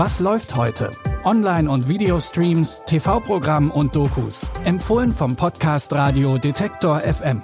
Was läuft heute? Online- und Videostreams, TV-Programm und Dokus. Empfohlen vom Podcast Radio Detektor FM.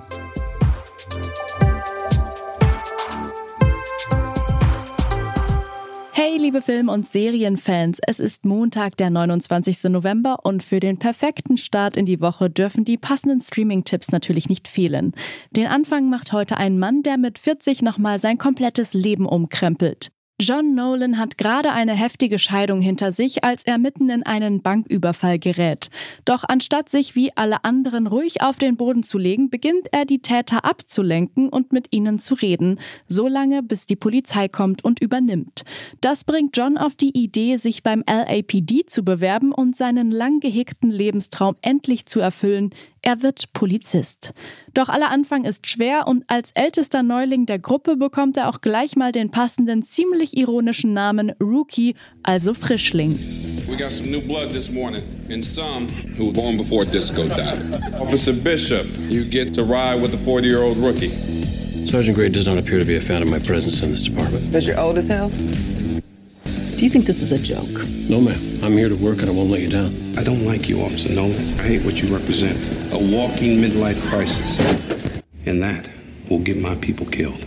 Hey, liebe Film- und Serienfans, es ist Montag, der 29. November und für den perfekten Start in die Woche dürfen die passenden Streaming-Tipps natürlich nicht fehlen. Den Anfang macht heute ein Mann, der mit 40 nochmal sein komplettes Leben umkrempelt. John Nolan hat gerade eine heftige Scheidung hinter sich, als er mitten in einen Banküberfall gerät. Doch anstatt sich wie alle anderen ruhig auf den Boden zu legen, beginnt er die Täter abzulenken und mit ihnen zu reden, so lange bis die Polizei kommt und übernimmt. Das bringt John auf die Idee, sich beim LAPD zu bewerben und seinen lang gehegten Lebenstraum endlich zu erfüllen, er wird Polizist. Doch aller Anfang ist schwer und als ältester Neuling der Gruppe bekommt er auch gleich mal den passenden, ziemlich ironischen Namen Rookie, also Frischling. We got some new blood this morning, and some who were born before disco died. Officer Bishop, you get to ride with a 40-year-old rookie. Sergeant Gray does not appear to be a fan of my presence in this department. Because you're old as hell? Do you think this is a joke? No, ma'am. I'm here to work and I won't let you down. I don't like you, Officer Nolan. I hate what you represent. A walking midlife crisis. And that will get my people killed.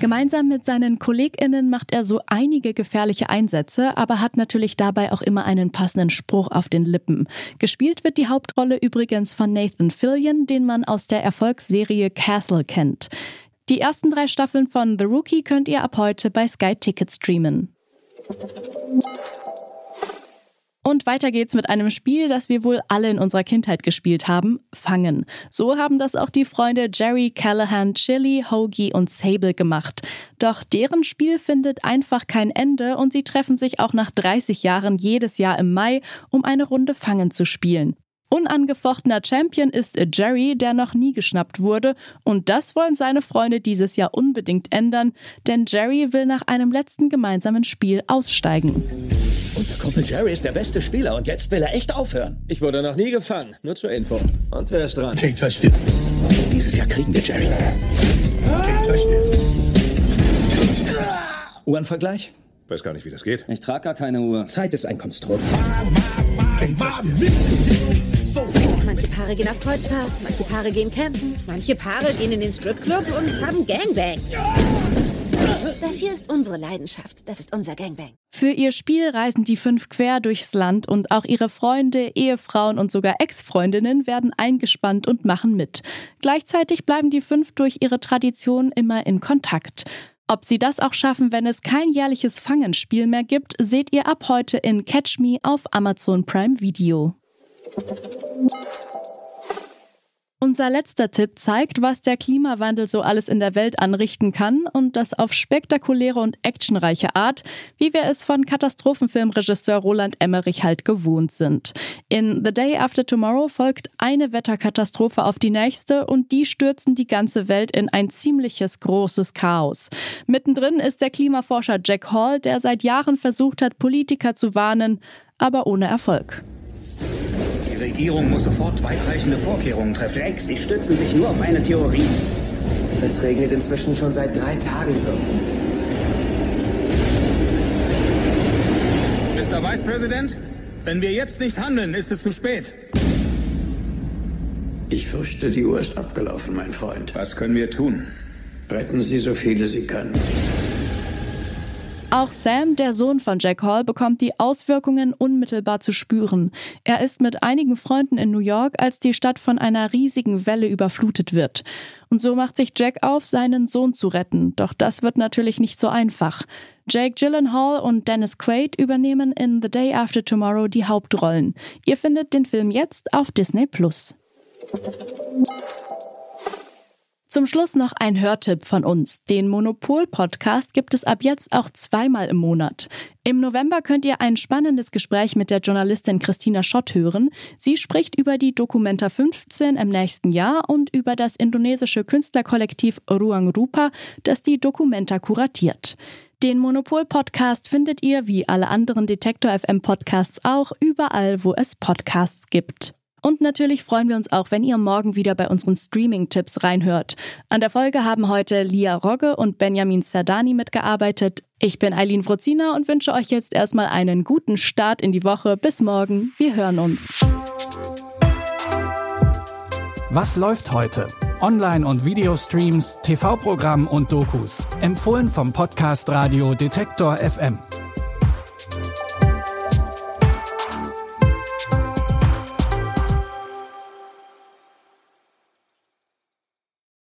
Gemeinsam mit seinen KollegInnen macht er so einige gefährliche Einsätze, aber hat natürlich dabei auch immer einen passenden Spruch auf den Lippen. Gespielt wird die Hauptrolle übrigens von Nathan Fillion, den man aus der Erfolgsserie Castle kennt. Die ersten drei Staffeln von The Rookie könnt ihr ab heute bei Sky Ticket streamen. Und weiter geht's mit einem Spiel, das wir wohl alle in unserer Kindheit gespielt haben, Fangen. So haben das auch die Freunde Jerry Callahan, Chili, Hoagie und Sable gemacht. Doch deren Spiel findet einfach kein Ende und sie treffen sich auch nach 30 Jahren jedes Jahr im Mai, um eine Runde Fangen zu spielen. Unangefochtener Champion ist Jerry, der noch nie geschnappt wurde, und das wollen seine Freunde dieses Jahr unbedingt ändern, denn Jerry will nach einem letzten gemeinsamen Spiel aussteigen. Unser Kumpel Jerry ist der beste Spieler und jetzt will er echt aufhören. Ich wurde noch nie gefangen, nur zur Info. Und wer ist dran? King touched it. Dieses Jahr kriegen wir Jerry. King touched it. Uhrenvergleich? Weiß gar nicht, wie das geht. Ich trage gar keine Uhr. Zeit ist ein Konstrukt. Manche Paare gehen auf Kreuzfahrt, manche Paare gehen campen, manche Paare gehen in den Stripclub und haben Gangbangs. Das hier ist unsere Leidenschaft. Das ist unser Gangbang. Für ihr Spiel reisen die fünf quer durchs Land und auch ihre Freunde, Ehefrauen und sogar Ex-Freundinnen werden eingespannt und machen mit. Gleichzeitig bleiben die fünf durch ihre Tradition immer in Kontakt. Ob sie das auch schaffen, wenn es kein jährliches Fangenspiel mehr gibt, seht ihr ab heute in Catch Me auf Amazon Prime Video. Unser letzter Tipp zeigt, was der Klimawandel so alles in der Welt anrichten kann und das auf spektakuläre und actionreiche Art, wie wir es von Katastrophenfilmregisseur Roland Emmerich halt gewohnt sind. In The Day After Tomorrow folgt eine Wetterkatastrophe auf die nächste und die stürzen die ganze Welt in ein ziemliches großes Chaos. Mittendrin ist der Klimaforscher Jack Hall, der seit Jahren versucht hat, Politiker zu warnen, aber ohne Erfolg. Die Regierung muss sofort weitreichende Vorkehrungen treffen. Jake, Sie stützen sich nur auf eine Theorie. Es regnet inzwischen schon seit drei Tagen so. Mr. Vice President, wenn wir jetzt nicht handeln, ist es zu spät. Ich fürchte, die Uhr ist abgelaufen, mein Freund. Was können wir tun? Retten Sie so viele Sie können. Auch Sam, der Sohn von Jack Hall, bekommt die Auswirkungen unmittelbar zu spüren. Er ist mit einigen Freunden in New York, als die Stadt von einer riesigen Welle überflutet wird. Und so macht sich Jack auf, seinen Sohn zu retten. Doch das wird natürlich nicht so einfach. Jake Gyllenhaal und Dennis Quaid übernehmen in The Day After Tomorrow die Hauptrollen. Ihr findet den Film jetzt auf Disney Plus. Zum Schluss noch ein Hörtipp von uns. Den Monopol-Podcast gibt es ab jetzt auch zweimal im Monat. Im November könnt ihr ein spannendes Gespräch mit der Journalistin Christina Schott hören. Sie spricht über die Documenta 15 im nächsten Jahr und über das indonesische Künstlerkollektiv Ruang Rupa, das die Documenta kuratiert. Den Monopol-Podcast findet ihr wie alle anderen Detektor FM Podcasts auch überall, wo es Podcasts gibt. Und natürlich freuen wir uns auch, wenn ihr morgen wieder bei unseren Streaming-Tipps reinhört. An der Folge haben heute Lia Rogge und Benjamin Sardani mitgearbeitet. Ich bin Eileen Frozina und wünsche euch jetzt erstmal einen guten Start in die Woche. Bis morgen. Wir hören uns. Was läuft heute? Online- und Videostreams, TV-Programm und Dokus. Empfohlen vom Podcast Radio Detektor FM.